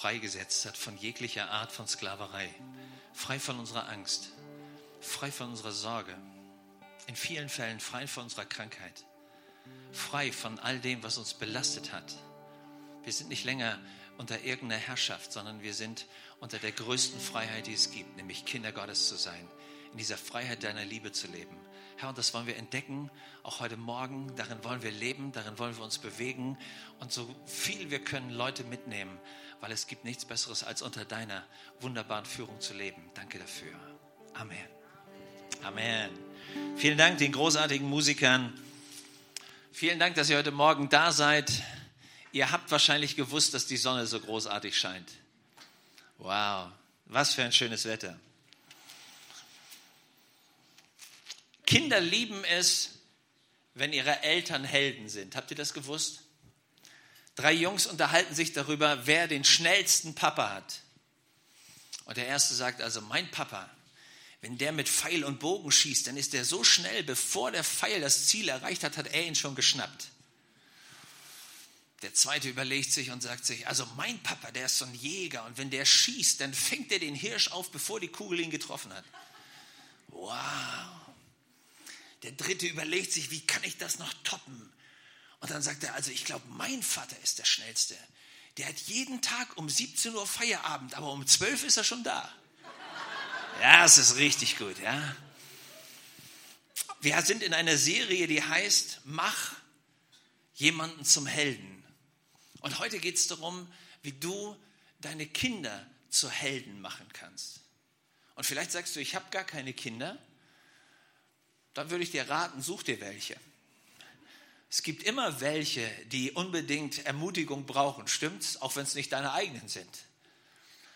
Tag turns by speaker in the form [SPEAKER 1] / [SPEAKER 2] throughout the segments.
[SPEAKER 1] freigesetzt hat von jeglicher Art von Sklaverei, frei von unserer Angst, frei von unserer Sorge, in vielen Fällen frei von unserer Krankheit, frei von all dem, was uns belastet hat. Wir sind nicht länger unter irgendeiner Herrschaft, sondern wir sind unter der größten Freiheit, die es gibt, nämlich Kinder Gottes zu sein, in dieser Freiheit deiner Liebe zu leben. Herr, und das wollen wir entdecken, auch heute Morgen. Darin wollen wir leben, darin wollen wir uns bewegen und so viel wir können Leute mitnehmen, weil es gibt nichts Besseres, als unter deiner wunderbaren Führung zu leben. Danke dafür. Amen. Amen. Vielen Dank den großartigen Musikern. Vielen Dank, dass ihr heute Morgen da seid. Ihr habt wahrscheinlich gewusst, dass die Sonne so großartig scheint. Wow, was für ein schönes Wetter. Kinder lieben es, wenn ihre Eltern Helden sind. Habt ihr das gewusst? Drei Jungs unterhalten sich darüber, wer den schnellsten Papa hat. Und der erste sagt also, mein Papa, wenn der mit Pfeil und Bogen schießt, dann ist der so schnell, bevor der Pfeil das Ziel erreicht hat, hat er ihn schon geschnappt. Der zweite überlegt sich und sagt sich, also mein Papa, der ist so ein Jäger und wenn der schießt, dann fängt er den Hirsch auf, bevor die Kugel ihn getroffen hat. Wow. Der dritte überlegt sich, wie kann ich das noch toppen? Und dann sagt er, also ich glaube, mein Vater ist der Schnellste. Der hat jeden Tag um 17 Uhr Feierabend, aber um 12 ist er schon da. Ja, es ist richtig gut, ja. Wir sind in einer Serie, die heißt, mach jemanden zum Helden. Und heute geht es darum, wie du deine Kinder zu Helden machen kannst. Und vielleicht sagst du, ich habe gar keine Kinder. Dann würde ich dir raten, such dir welche. Es gibt immer welche, die unbedingt Ermutigung brauchen, stimmt's? Auch wenn es nicht deine eigenen sind.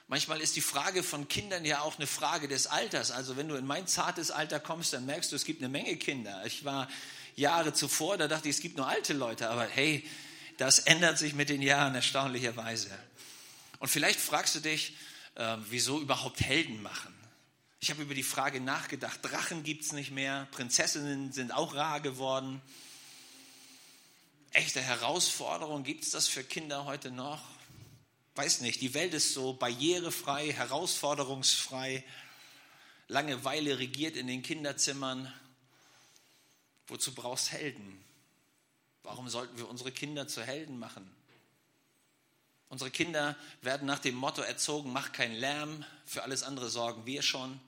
[SPEAKER 1] Manchmal ist die Frage von Kindern ja auch eine Frage des Alters. Also wenn du in mein zartes Alter kommst, dann merkst du, es gibt eine Menge Kinder. Ich war Jahre zuvor, da dachte ich, es gibt nur alte Leute. Aber hey, das ändert sich mit den Jahren erstaunlicherweise. Und vielleicht fragst du dich, äh, wieso überhaupt Helden machen? Ich habe über die Frage nachgedacht. Drachen gibt es nicht mehr, Prinzessinnen sind auch rar geworden. Echte Herausforderung, gibt es das für Kinder heute noch? Weiß nicht, die Welt ist so barrierefrei, herausforderungsfrei. Langeweile regiert in den Kinderzimmern. Wozu brauchst Helden? Warum sollten wir unsere Kinder zu Helden machen? Unsere Kinder werden nach dem Motto erzogen, mach keinen Lärm, für alles andere sorgen wir schon.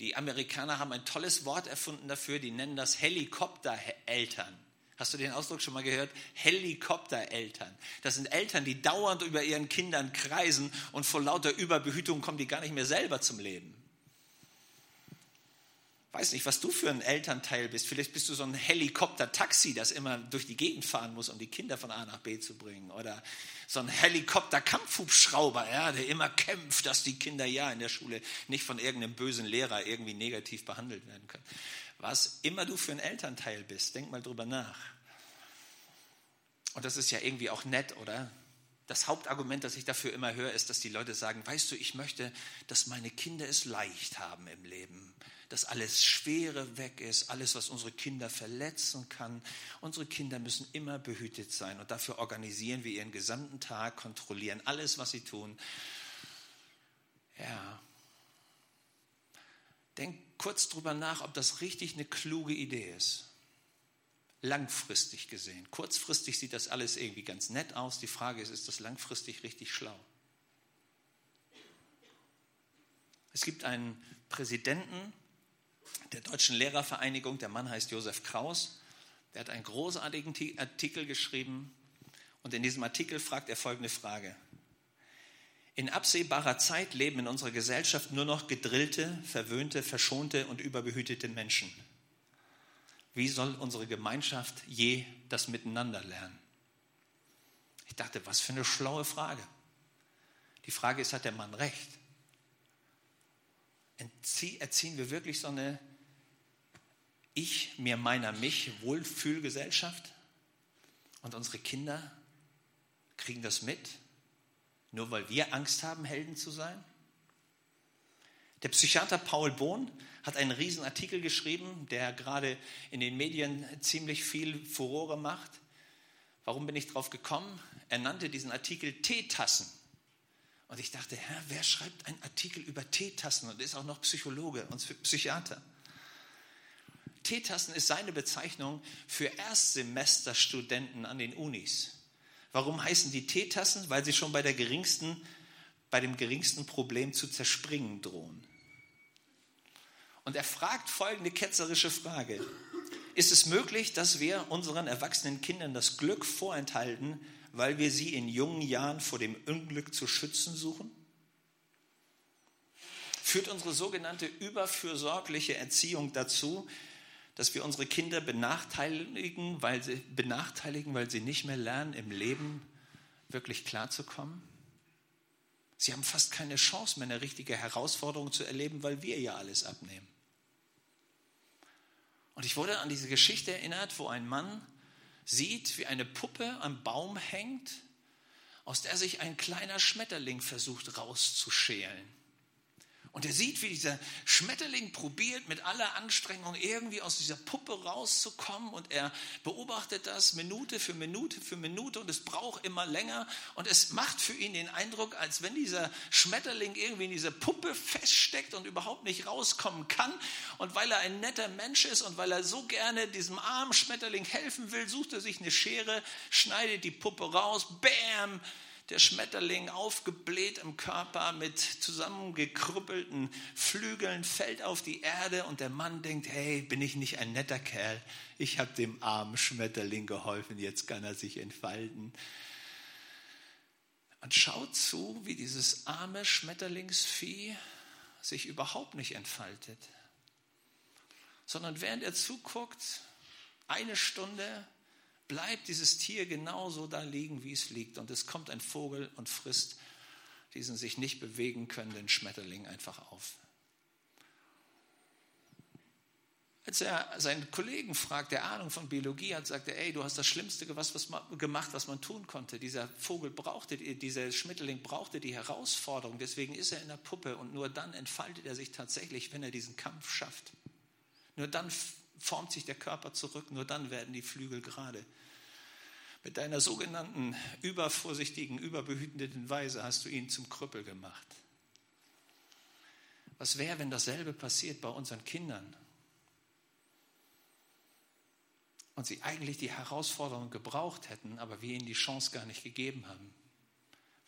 [SPEAKER 1] Die Amerikaner haben ein tolles Wort erfunden dafür, die nennen das Helikoptereltern. Hast du den Ausdruck schon mal gehört? Helikoptereltern. Das sind Eltern, die dauernd über ihren Kindern kreisen und vor lauter Überbehütung kommen die gar nicht mehr selber zum Leben weiß nicht, was du für ein Elternteil bist. Vielleicht bist du so ein Helikopter-Taxi, das immer durch die Gegend fahren muss, um die Kinder von A nach B zu bringen. Oder so ein Helikopter-Kampfhubschrauber, ja, der immer kämpft, dass die Kinder ja in der Schule nicht von irgendeinem bösen Lehrer irgendwie negativ behandelt werden können. Was immer du für ein Elternteil bist, denk mal drüber nach. Und das ist ja irgendwie auch nett, oder? Das Hauptargument, das ich dafür immer höre, ist, dass die Leute sagen, weißt du, ich möchte, dass meine Kinder es leicht haben im Leben dass alles Schwere weg ist, alles, was unsere Kinder verletzen kann. Unsere Kinder müssen immer behütet sein und dafür organisieren wir ihren gesamten Tag, kontrollieren alles, was sie tun. Ja. Denk kurz drüber nach, ob das richtig eine kluge Idee ist. Langfristig gesehen. Kurzfristig sieht das alles irgendwie ganz nett aus. Die Frage ist, ist das langfristig richtig schlau? Es gibt einen Präsidenten der Deutschen Lehrervereinigung. Der Mann heißt Josef Kraus. Der hat einen großartigen Artikel geschrieben. Und in diesem Artikel fragt er folgende Frage. In absehbarer Zeit leben in unserer Gesellschaft nur noch gedrillte, verwöhnte, verschonte und überbehütete Menschen. Wie soll unsere Gemeinschaft je das Miteinander lernen? Ich dachte, was für eine schlaue Frage. Die Frage ist, hat der Mann recht? Erziehen wir wirklich so eine ich, mir, meiner, mich Wohlfühlgesellschaft? Und unsere Kinder kriegen das mit, nur weil wir Angst haben, Helden zu sein? Der Psychiater Paul Bohn hat einen riesen Artikel geschrieben, der gerade in den Medien ziemlich viel Furore macht. Warum bin ich drauf gekommen? Er nannte diesen Artikel Teetassen. Und ich dachte, Herr, wer schreibt einen Artikel über Teetassen und ist auch noch Psychologe und Psychiater? Teetassen ist seine Bezeichnung für Erstsemesterstudenten an den Unis. Warum heißen die Teetassen? Weil sie schon bei, der geringsten, bei dem geringsten Problem zu zerspringen drohen. Und er fragt folgende ketzerische Frage. Ist es möglich, dass wir unseren erwachsenen Kindern das Glück vorenthalten, weil wir sie in jungen Jahren vor dem Unglück zu schützen suchen? Führt unsere sogenannte überfürsorgliche Erziehung dazu, dass wir unsere Kinder benachteiligen, weil sie, benachteiligen, weil sie nicht mehr lernen, im Leben wirklich klarzukommen? Sie haben fast keine Chance mehr, eine richtige Herausforderung zu erleben, weil wir ja alles abnehmen. Und ich wurde an diese Geschichte erinnert, wo ein Mann sieht, wie eine Puppe am Baum hängt, aus der sich ein kleiner Schmetterling versucht rauszuschälen. Und er sieht, wie dieser Schmetterling probiert, mit aller Anstrengung irgendwie aus dieser Puppe rauszukommen. Und er beobachtet das Minute für Minute für Minute und es braucht immer länger. Und es macht für ihn den Eindruck, als wenn dieser Schmetterling irgendwie in dieser Puppe feststeckt und überhaupt nicht rauskommen kann. Und weil er ein netter Mensch ist und weil er so gerne diesem armen Schmetterling helfen will, sucht er sich eine Schere, schneidet die Puppe raus, bam! Der Schmetterling aufgebläht im Körper mit zusammengekrüppelten Flügeln fällt auf die Erde und der Mann denkt, hey, bin ich nicht ein netter Kerl? Ich habe dem armen Schmetterling geholfen, jetzt kann er sich entfalten. Und schaut zu, wie dieses arme Schmetterlingsvieh sich überhaupt nicht entfaltet, sondern während er zuguckt, eine Stunde bleibt dieses Tier genauso da liegen, wie es liegt. Und es kommt ein Vogel und frisst diesen sich nicht bewegen können Schmetterling einfach auf. Als er seinen Kollegen fragt, der Ahnung von Biologie hat, sagt er, ey, du hast das Schlimmste gemacht, was man tun konnte. Dieser Vogel brauchte, dieser Schmetterling brauchte die Herausforderung, deswegen ist er in der Puppe und nur dann entfaltet er sich tatsächlich, wenn er diesen Kampf schafft. Nur dann formt sich der Körper zurück, nur dann werden die Flügel gerade. Mit deiner sogenannten übervorsichtigen, überbehütenden Weise hast du ihn zum Krüppel gemacht. Was wäre, wenn dasselbe passiert bei unseren Kindern? Und sie eigentlich die Herausforderung gebraucht hätten, aber wir ihnen die Chance gar nicht gegeben haben.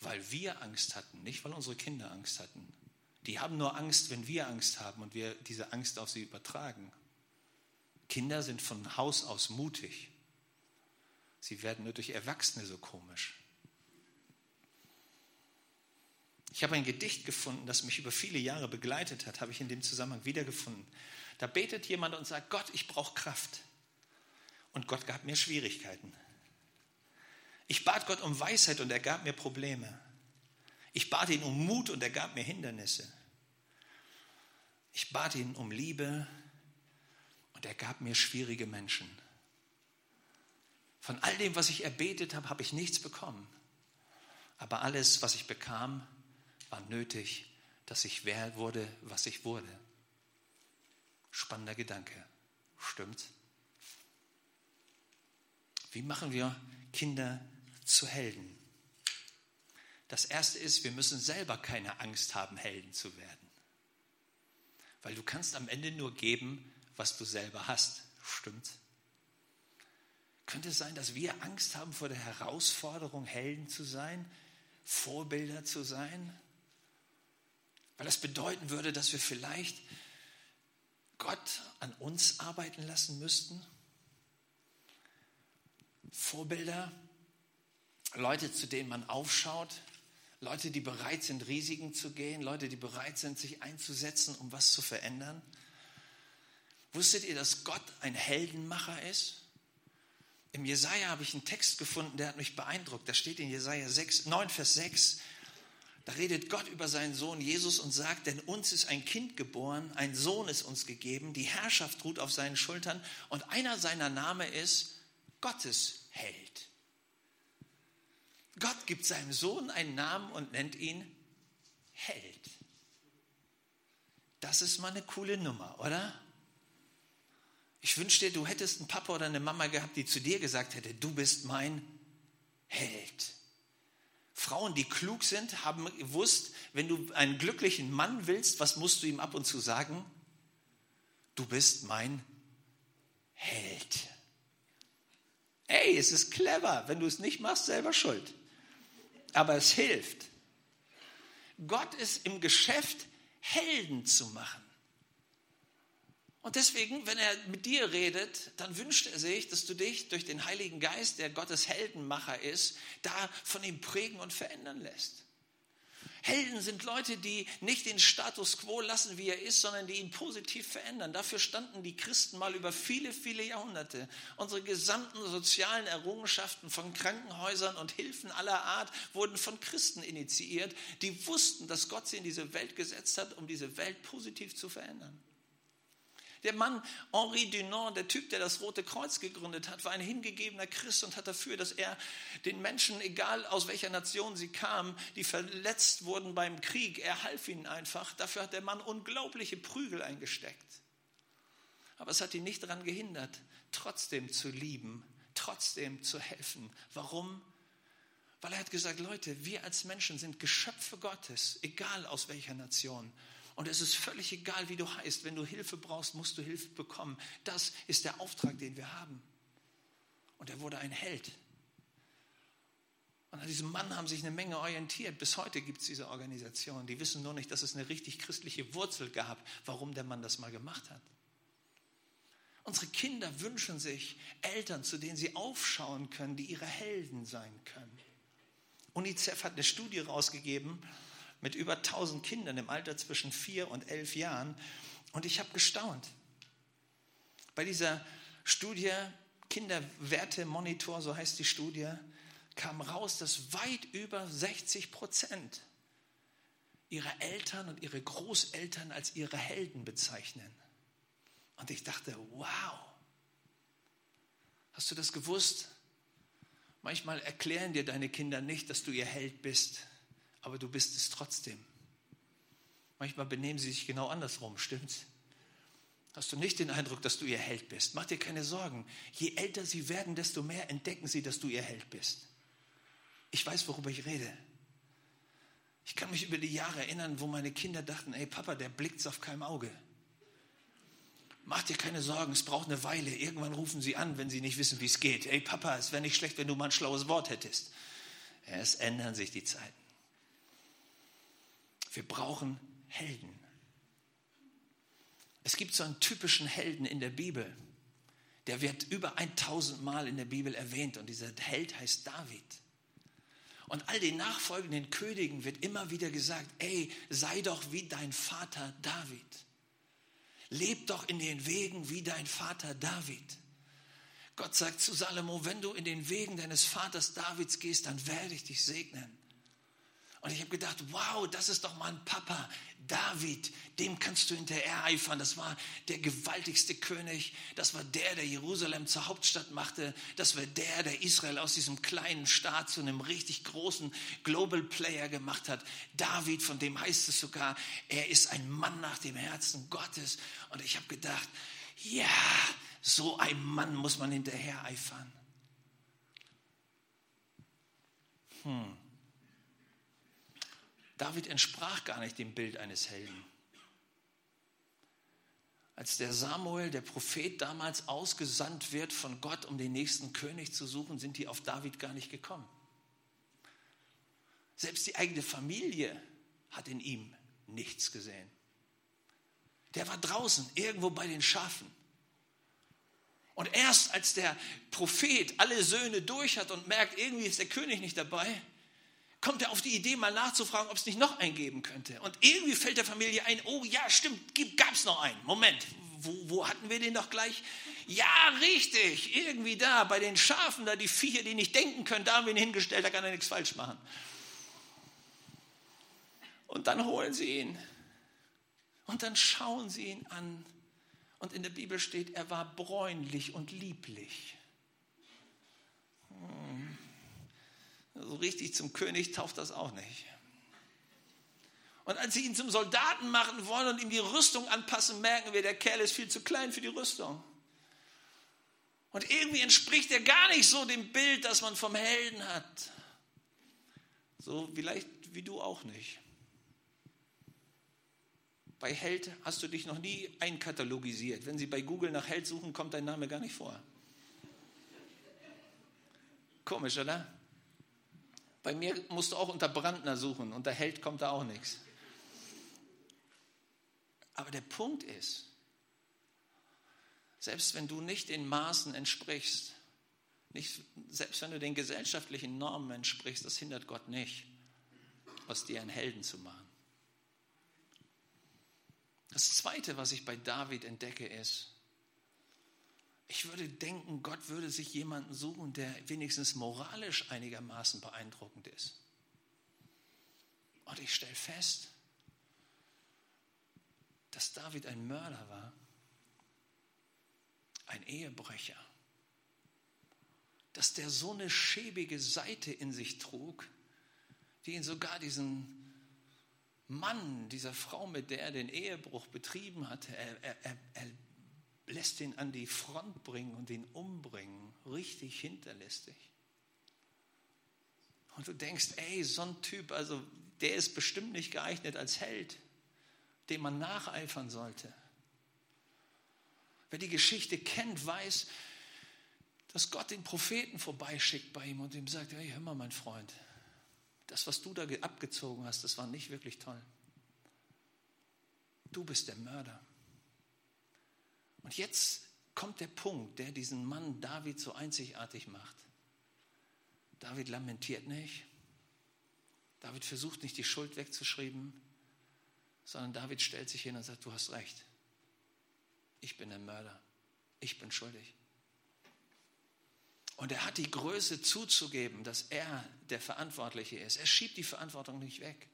[SPEAKER 1] Weil wir Angst hatten, nicht weil unsere Kinder Angst hatten. Die haben nur Angst, wenn wir Angst haben und wir diese Angst auf sie übertragen. Kinder sind von Haus aus mutig. Sie werden nur durch Erwachsene so komisch. Ich habe ein Gedicht gefunden, das mich über viele Jahre begleitet hat, habe ich in dem Zusammenhang wiedergefunden. Da betet jemand und sagt, Gott, ich brauche Kraft. Und Gott gab mir Schwierigkeiten. Ich bat Gott um Weisheit und er gab mir Probleme. Ich bat ihn um Mut und er gab mir Hindernisse. Ich bat ihn um Liebe und er gab mir schwierige Menschen. Von all dem, was ich erbetet habe, habe ich nichts bekommen. Aber alles, was ich bekam, war nötig, dass ich wer wurde, was ich wurde. Spannender Gedanke. Stimmt's? Wie machen wir Kinder zu Helden? Das erste ist, wir müssen selber keine Angst haben, Helden zu werden. Weil du kannst am Ende nur geben, was du selber hast. Stimmt? Könnte es sein, dass wir Angst haben vor der Herausforderung, Helden zu sein, Vorbilder zu sein? Weil das bedeuten würde, dass wir vielleicht Gott an uns arbeiten lassen müssten? Vorbilder, Leute, zu denen man aufschaut, Leute, die bereit sind, Risiken zu gehen, Leute, die bereit sind, sich einzusetzen, um was zu verändern. Wusstet ihr, dass Gott ein Heldenmacher ist? Im Jesaja habe ich einen Text gefunden, der hat mich beeindruckt. Da steht in Jesaja 6, 9, Vers 6, da redet Gott über seinen Sohn Jesus und sagt, denn uns ist ein Kind geboren, ein Sohn ist uns gegeben, die Herrschaft ruht auf seinen Schultern und einer seiner Name ist Gottes Held. Gott gibt seinem Sohn einen Namen und nennt ihn Held. Das ist mal eine coole Nummer, oder? Ich wünschte, du hättest einen Papa oder eine Mama gehabt, die zu dir gesagt hätte, du bist mein Held. Frauen, die klug sind, haben gewusst, wenn du einen glücklichen Mann willst, was musst du ihm ab und zu sagen? Du bist mein Held. Ey, es ist clever. Wenn du es nicht machst, selber schuld. Aber es hilft. Gott ist im Geschäft, Helden zu machen. Und deswegen, wenn er mit dir redet, dann wünscht er sich, dass du dich durch den Heiligen Geist, der Gottes Heldenmacher ist, da von ihm prägen und verändern lässt. Helden sind Leute, die nicht den Status quo lassen, wie er ist, sondern die ihn positiv verändern. Dafür standen die Christen mal über viele, viele Jahrhunderte. Unsere gesamten sozialen Errungenschaften von Krankenhäusern und Hilfen aller Art wurden von Christen initiiert, die wussten, dass Gott sie in diese Welt gesetzt hat, um diese Welt positiv zu verändern. Der Mann Henri Dunant, der Typ, der das Rote Kreuz gegründet hat, war ein hingegebener Christ und hat dafür, dass er den Menschen, egal aus welcher Nation sie kamen, die verletzt wurden beim Krieg, er half ihnen einfach. Dafür hat der Mann unglaubliche Prügel eingesteckt. Aber es hat ihn nicht daran gehindert, trotzdem zu lieben, trotzdem zu helfen. Warum? Weil er hat gesagt, Leute, wir als Menschen sind Geschöpfe Gottes, egal aus welcher Nation. Und es ist völlig egal, wie du heißt. Wenn du Hilfe brauchst, musst du Hilfe bekommen. Das ist der Auftrag, den wir haben. Und er wurde ein Held. Und an diesem Mann haben sich eine Menge orientiert. Bis heute gibt es diese Organisation. Die wissen nur nicht, dass es eine richtig christliche Wurzel gab, warum der Mann das mal gemacht hat. Unsere Kinder wünschen sich Eltern, zu denen sie aufschauen können, die ihre Helden sein können. UNICEF hat eine Studie rausgegeben, mit über 1000 Kindern im Alter zwischen vier und elf Jahren. Und ich habe gestaunt. Bei dieser Studie, Kinderwertemonitor, so heißt die Studie, kam raus, dass weit über 60 Prozent ihre Eltern und ihre Großeltern als ihre Helden bezeichnen. Und ich dachte, wow, hast du das gewusst? Manchmal erklären dir deine Kinder nicht, dass du ihr Held bist aber du bist es trotzdem. Manchmal benehmen sie sich genau andersrum, stimmt's? Hast du nicht den Eindruck, dass du ihr Held bist? Mach dir keine Sorgen. Je älter sie werden, desto mehr entdecken sie, dass du ihr Held bist. Ich weiß, worüber ich rede. Ich kann mich über die Jahre erinnern, wo meine Kinder dachten, ey Papa, der blickt's auf keinem Auge. Mach dir keine Sorgen, es braucht eine Weile. Irgendwann rufen sie an, wenn sie nicht wissen, wie es geht. Ey Papa, es wäre nicht schlecht, wenn du mal ein schlaues Wort hättest. Es ändern sich die Zeiten. Wir brauchen Helden. Es gibt so einen typischen Helden in der Bibel. Der wird über 1000 Mal in der Bibel erwähnt und dieser Held heißt David. Und all den nachfolgenden Königen wird immer wieder gesagt, ey, sei doch wie dein Vater David. Leb doch in den Wegen wie dein Vater David. Gott sagt zu Salomo, wenn du in den Wegen deines Vaters Davids gehst, dann werde ich dich segnen. Und ich habe gedacht, wow, das ist doch mal ein Papa, David, dem kannst du hinterher eifern. Das war der gewaltigste König. Das war der, der Jerusalem zur Hauptstadt machte. Das war der, der Israel aus diesem kleinen Staat zu einem richtig großen Global Player gemacht hat. David, von dem heißt es sogar, er ist ein Mann nach dem Herzen Gottes. Und ich habe gedacht, ja, so ein Mann muss man hinterher eifern. Hm. David entsprach gar nicht dem Bild eines Helden. Als der Samuel, der Prophet, damals ausgesandt wird von Gott, um den nächsten König zu suchen, sind die auf David gar nicht gekommen. Selbst die eigene Familie hat in ihm nichts gesehen. Der war draußen, irgendwo bei den Schafen. Und erst als der Prophet alle Söhne durch hat und merkt, irgendwie ist der König nicht dabei, kommt er auf die Idee, mal nachzufragen, ob es nicht noch einen geben könnte. Und irgendwie fällt der Familie ein, oh ja, stimmt, gab es noch einen. Moment, wo, wo, hatten wir den noch gleich? Ja, richtig, irgendwie da, bei den Schafen, da die Viecher, die nicht denken können, da haben wir ihn hingestellt, da kann er nichts falsch machen. Und dann holen sie ihn. Und dann schauen sie ihn an. Und in der Bibel steht, er war bräunlich und lieblich. So richtig zum König tauft das auch nicht. Und als sie ihn zum Soldaten machen wollen und ihm die Rüstung anpassen, merken wir, der Kerl ist viel zu klein für die Rüstung. Und irgendwie entspricht er gar nicht so dem Bild, das man vom Helden hat. So vielleicht wie du auch nicht. Bei Held hast du dich noch nie einkatalogisiert. Wenn Sie bei Google nach Held suchen, kommt dein Name gar nicht vor. Komisch, oder? Bei mir musst du auch unter Brandner suchen, unter Held kommt da auch nichts. Aber der Punkt ist, selbst wenn du nicht den Maßen entsprichst, nicht, selbst wenn du den gesellschaftlichen Normen entsprichst, das hindert Gott nicht, aus dir einen Helden zu machen. Das Zweite, was ich bei David entdecke, ist, ich würde denken, Gott würde sich jemanden suchen, der wenigstens moralisch einigermaßen beeindruckend ist. Und ich stelle fest, dass David ein Mörder war, ein Ehebrecher, dass der so eine schäbige Seite in sich trug, die ihn sogar diesen Mann, dieser Frau, mit der er den Ehebruch betrieben hatte, er, er, er, lässt ihn an die Front bringen und ihn umbringen, richtig hinterlistig. Und du denkst, ey, so ein Typ, also der ist bestimmt nicht geeignet als Held, dem man nacheifern sollte. Wer die Geschichte kennt, weiß, dass Gott den Propheten vorbeischickt bei ihm und ihm sagt, hey, hör mal, mein Freund, das, was du da abgezogen hast, das war nicht wirklich toll. Du bist der Mörder. Jetzt kommt der Punkt, der diesen Mann David so einzigartig macht. David lamentiert nicht. David versucht nicht die Schuld wegzuschreiben, sondern David stellt sich hin und sagt, du hast recht. Ich bin der Mörder. Ich bin schuldig. Und er hat die Größe zuzugeben, dass er der Verantwortliche ist. Er schiebt die Verantwortung nicht weg.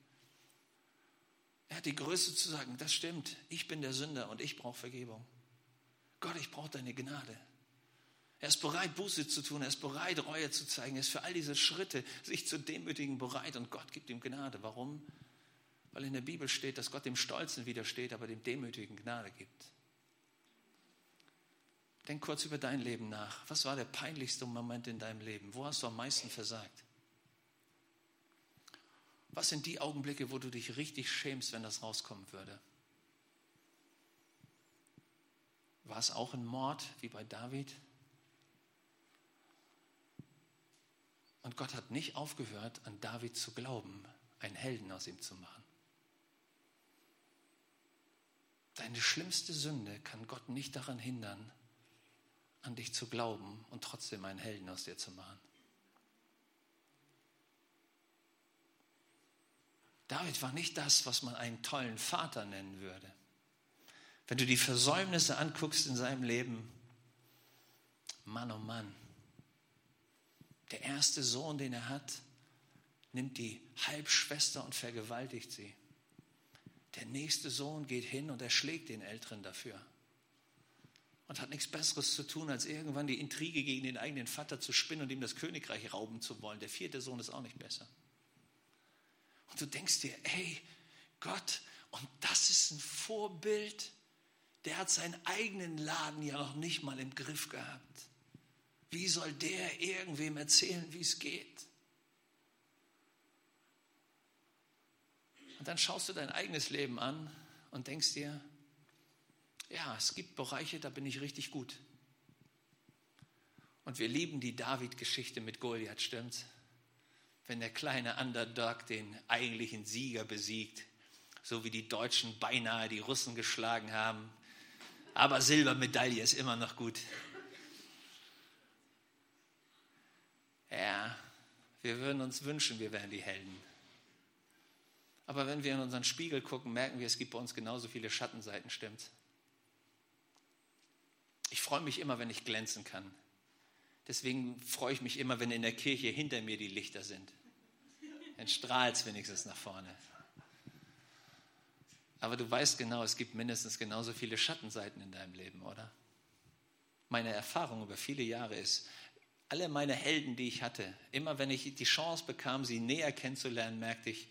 [SPEAKER 1] Er hat die Größe zu sagen, das stimmt, ich bin der Sünder und ich brauche Vergebung. Gott, ich brauche deine Gnade. Er ist bereit, Buße zu tun, er ist bereit, Reue zu zeigen, er ist für all diese Schritte, sich zu demütigen, bereit und Gott gibt ihm Gnade. Warum? Weil in der Bibel steht, dass Gott dem Stolzen widersteht, aber dem Demütigen Gnade gibt. Denk kurz über dein Leben nach. Was war der peinlichste Moment in deinem Leben? Wo hast du am meisten versagt? Was sind die Augenblicke, wo du dich richtig schämst, wenn das rauskommen würde? War es auch ein Mord wie bei David? Und Gott hat nicht aufgehört, an David zu glauben, einen Helden aus ihm zu machen. Deine schlimmste Sünde kann Gott nicht daran hindern, an dich zu glauben und trotzdem einen Helden aus dir zu machen. David war nicht das, was man einen tollen Vater nennen würde. Wenn du die Versäumnisse anguckst in seinem Leben, Mann oh Mann, der erste Sohn, den er hat, nimmt die Halbschwester und vergewaltigt sie. Der nächste Sohn geht hin und erschlägt den Älteren dafür und hat nichts Besseres zu tun, als irgendwann die Intrige gegen den eigenen Vater zu spinnen und ihm das Königreich rauben zu wollen. Der vierte Sohn ist auch nicht besser. Und du denkst dir, ey, Gott, und das ist ein Vorbild, der hat seinen eigenen Laden ja noch nicht mal im Griff gehabt. Wie soll der irgendwem erzählen, wie es geht? Und dann schaust du dein eigenes Leben an und denkst dir, ja, es gibt Bereiche, da bin ich richtig gut. Und wir lieben die David-Geschichte mit Goliath, stimmt's? Wenn der kleine Underdog den eigentlichen Sieger besiegt, so wie die Deutschen beinahe die Russen geschlagen haben. Aber Silbermedaille ist immer noch gut. Ja, wir würden uns wünschen, wir wären die Helden. Aber wenn wir in unseren Spiegel gucken, merken wir, es gibt bei uns genauso viele Schattenseiten, stimmt's? Ich freue mich immer, wenn ich glänzen kann. Deswegen freue ich mich immer, wenn in der Kirche hinter mir die Lichter sind. Dann strahlt es wenigstens nach vorne. Aber du weißt genau, es gibt mindestens genauso viele Schattenseiten in deinem Leben, oder? Meine Erfahrung über viele Jahre ist, alle meine Helden, die ich hatte, immer wenn ich die Chance bekam, sie näher kennenzulernen, merkte ich,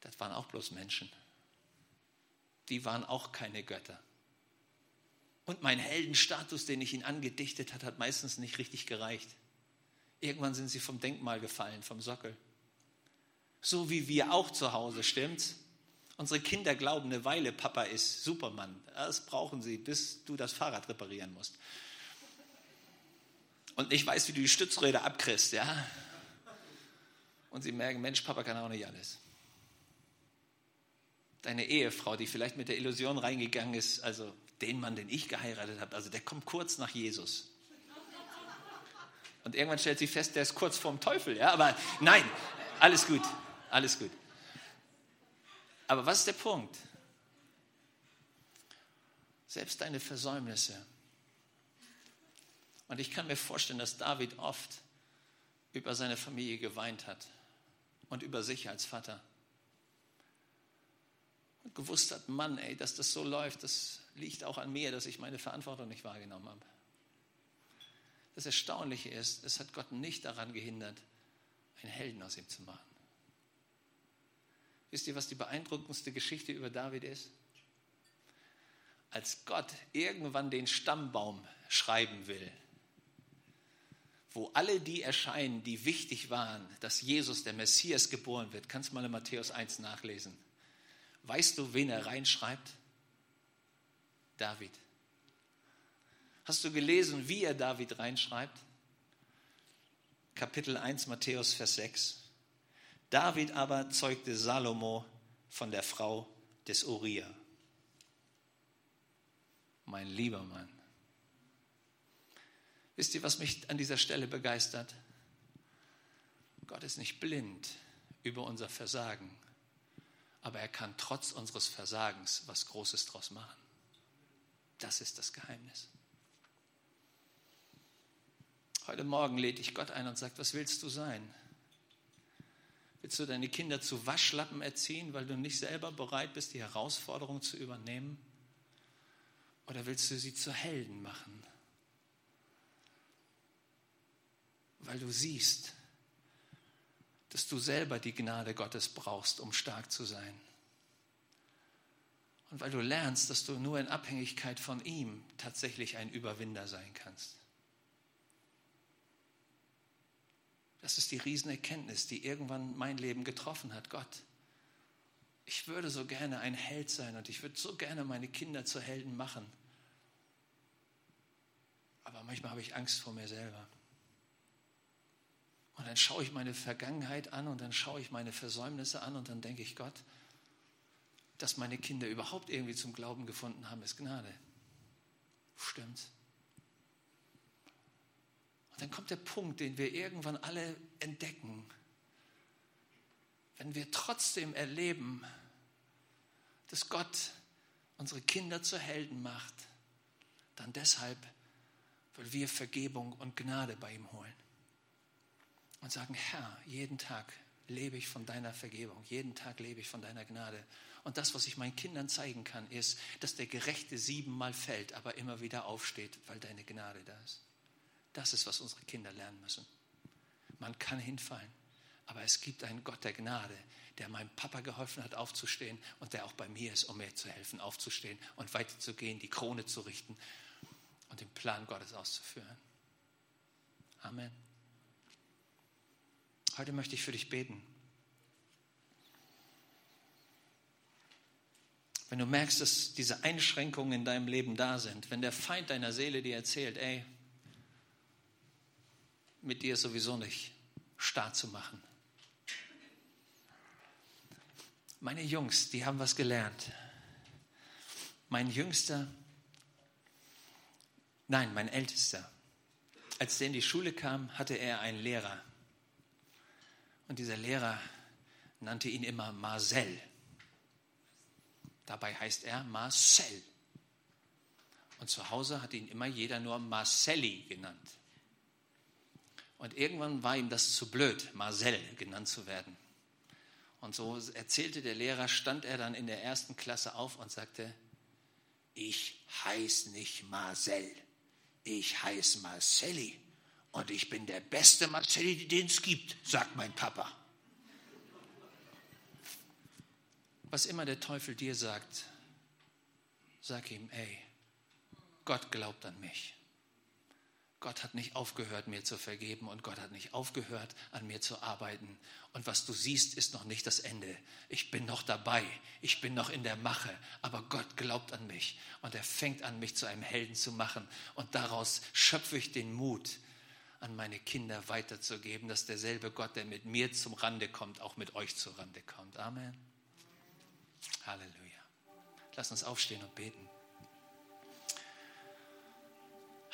[SPEAKER 1] das waren auch bloß Menschen. Die waren auch keine Götter. Und mein Heldenstatus, den ich ihnen angedichtet hat, hat meistens nicht richtig gereicht. Irgendwann sind sie vom Denkmal gefallen, vom Sockel. So wie wir auch zu Hause, stimmt's? Unsere Kinder glauben eine Weile, Papa ist Supermann. Das brauchen sie, bis du das Fahrrad reparieren musst. Und ich weiß, wie du die Stützräder abkriegst, ja? Und sie merken, Mensch, Papa kann auch nicht alles. Deine Ehefrau, die vielleicht mit der Illusion reingegangen ist, also den Mann, den ich geheiratet habe, also der kommt kurz nach Jesus. Und irgendwann stellt sie fest, der ist kurz vorm Teufel, ja? Aber nein, alles gut, alles gut. Aber was ist der Punkt? Selbst deine Versäumnisse. Und ich kann mir vorstellen, dass David oft über seine Familie geweint hat und über sich als Vater. Und gewusst hat, Mann, ey, dass das so läuft, das liegt auch an mir, dass ich meine Verantwortung nicht wahrgenommen habe. Das Erstaunliche ist, es hat Gott nicht daran gehindert, einen Helden aus ihm zu machen. Wisst ihr, was die beeindruckendste Geschichte über David ist? Als Gott irgendwann den Stammbaum schreiben will, wo alle die erscheinen, die wichtig waren, dass Jesus, der Messias, geboren wird. Kannst du mal in Matthäus 1 nachlesen. Weißt du, wen er reinschreibt? David. Hast du gelesen, wie er David reinschreibt? Kapitel 1, Matthäus, Vers 6. David aber zeugte Salomo von der Frau des Uriah. Mein lieber Mann. Wisst ihr, was mich an dieser Stelle begeistert? Gott ist nicht blind über unser Versagen, aber er kann trotz unseres Versagens was Großes draus machen. Das ist das Geheimnis. Heute Morgen lädt ich Gott ein und sagt, was willst du sein? Willst du deine Kinder zu Waschlappen erziehen, weil du nicht selber bereit bist, die Herausforderung zu übernehmen? Oder willst du sie zu Helden machen? Weil du siehst, dass du selber die Gnade Gottes brauchst, um stark zu sein. Und weil du lernst, dass du nur in Abhängigkeit von ihm tatsächlich ein Überwinder sein kannst. Das ist die Riesenerkenntnis, die irgendwann mein Leben getroffen hat. Gott, ich würde so gerne ein Held sein und ich würde so gerne meine Kinder zu Helden machen. Aber manchmal habe ich Angst vor mir selber. Und dann schaue ich meine Vergangenheit an und dann schaue ich meine Versäumnisse an und dann denke ich, Gott, dass meine Kinder überhaupt irgendwie zum Glauben gefunden haben, ist Gnade. Stimmt's? Und dann kommt der Punkt, den wir irgendwann alle entdecken. Wenn wir trotzdem erleben, dass Gott unsere Kinder zu Helden macht, dann deshalb, weil wir Vergebung und Gnade bei ihm holen. Und sagen, Herr, jeden Tag lebe ich von deiner Vergebung, jeden Tag lebe ich von deiner Gnade. Und das, was ich meinen Kindern zeigen kann, ist, dass der Gerechte siebenmal fällt, aber immer wieder aufsteht, weil deine Gnade da ist. Das ist, was unsere Kinder lernen müssen. Man kann hinfallen, aber es gibt einen Gott der Gnade, der meinem Papa geholfen hat, aufzustehen und der auch bei mir ist, um mir zu helfen, aufzustehen und weiterzugehen, die Krone zu richten und den Plan Gottes auszuführen. Amen. Heute möchte ich für dich beten. Wenn du merkst, dass diese Einschränkungen in deinem Leben da sind, wenn der Feind deiner Seele dir erzählt, ey, mit dir sowieso nicht stark zu machen. Meine Jungs, die haben was gelernt. Mein Jüngster, nein, mein Ältester, als der in die Schule kam, hatte er einen Lehrer. Und dieser Lehrer nannte ihn immer Marcel. Dabei heißt er Marcel. Und zu Hause hat ihn immer jeder nur Marcelli genannt. Und irgendwann war ihm das zu blöd, Marcel genannt zu werden. Und so erzählte der Lehrer, stand er dann in der ersten Klasse auf und sagte, ich heiße nicht Marcel, ich heiße Marcelli. Und ich bin der beste Marcelli, den es gibt, sagt mein Papa. Was immer der Teufel dir sagt, sag ihm, ey, Gott glaubt an mich. Gott hat nicht aufgehört, mir zu vergeben und Gott hat nicht aufgehört, an mir zu arbeiten. Und was du siehst, ist noch nicht das Ende. Ich bin noch dabei, ich bin noch in der Mache, aber Gott glaubt an mich und er fängt an, mich zu einem Helden zu machen. Und daraus schöpfe ich den Mut, an meine Kinder weiterzugeben, dass derselbe Gott, der mit mir zum Rande kommt, auch mit euch zu Rande kommt. Amen. Halleluja. Lass uns aufstehen und beten.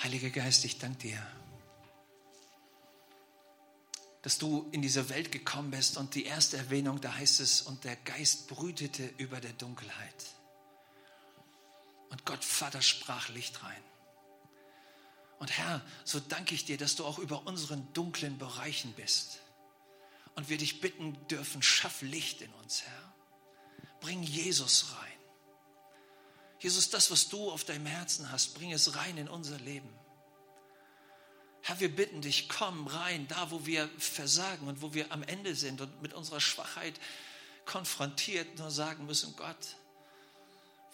[SPEAKER 1] Heiliger Geist, ich danke dir, dass du in diese Welt gekommen bist und die erste Erwähnung, da heißt es, und der Geist brütete über der Dunkelheit. Und Gott Vater sprach Licht rein. Und Herr, so danke ich dir, dass du auch über unseren dunklen Bereichen bist. Und wir dich bitten dürfen, schaff Licht in uns, Herr. Bring Jesus rein. Jesus, das, was du auf deinem Herzen hast, bring es rein in unser Leben. Herr, wir bitten dich, komm rein, da wo wir versagen und wo wir am Ende sind und mit unserer Schwachheit konfrontiert nur sagen müssen, Gott,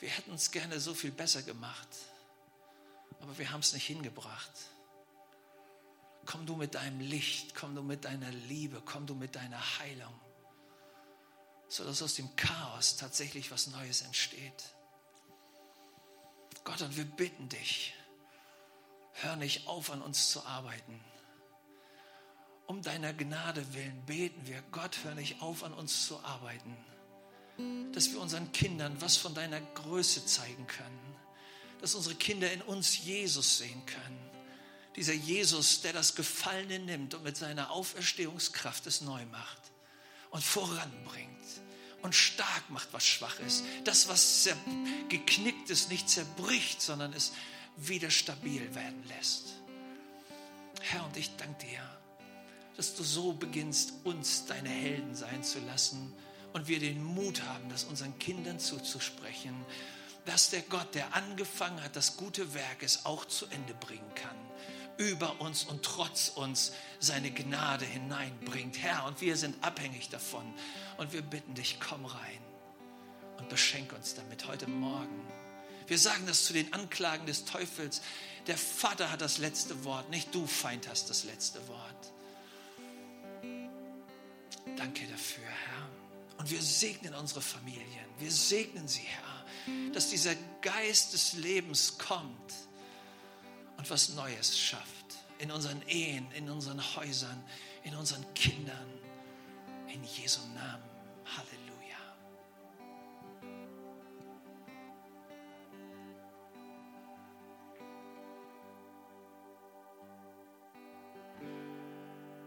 [SPEAKER 1] wir hätten es gerne so viel besser gemacht, aber wir haben es nicht hingebracht. Komm du mit deinem Licht, komm du mit deiner Liebe, komm du mit deiner Heilung, sodass aus dem Chaos tatsächlich was Neues entsteht. Gott, und wir bitten dich, hör nicht auf, an uns zu arbeiten. Um deiner Gnade willen beten wir, Gott, hör nicht auf, an uns zu arbeiten. Dass wir unseren Kindern was von deiner Größe zeigen können. Dass unsere Kinder in uns Jesus sehen können. Dieser Jesus, der das Gefallene nimmt und mit seiner Auferstehungskraft es neu macht und voranbringt und stark macht, was schwach ist. Das, was geknickt ist, nicht zerbricht, sondern es wieder stabil werden lässt. Herr, und ich danke dir, dass du so beginnst, uns deine Helden sein zu lassen und wir den Mut haben, das unseren Kindern zuzusprechen, dass der Gott, der angefangen hat, das gute Werk es auch zu Ende bringen kann über uns und trotz uns seine Gnade hineinbringt. Herr, und wir sind abhängig davon. Und wir bitten dich, komm rein und beschenk uns damit heute Morgen. Wir sagen das zu den Anklagen des Teufels. Der Vater hat das letzte Wort, nicht du, Feind, hast das letzte Wort. Danke dafür, Herr. Und wir segnen unsere Familien. Wir segnen sie, Herr, dass dieser Geist des Lebens kommt und was Neues schafft. In unseren Ehen, in unseren Häusern, in unseren Kindern. In Jesu Namen. Halleluja.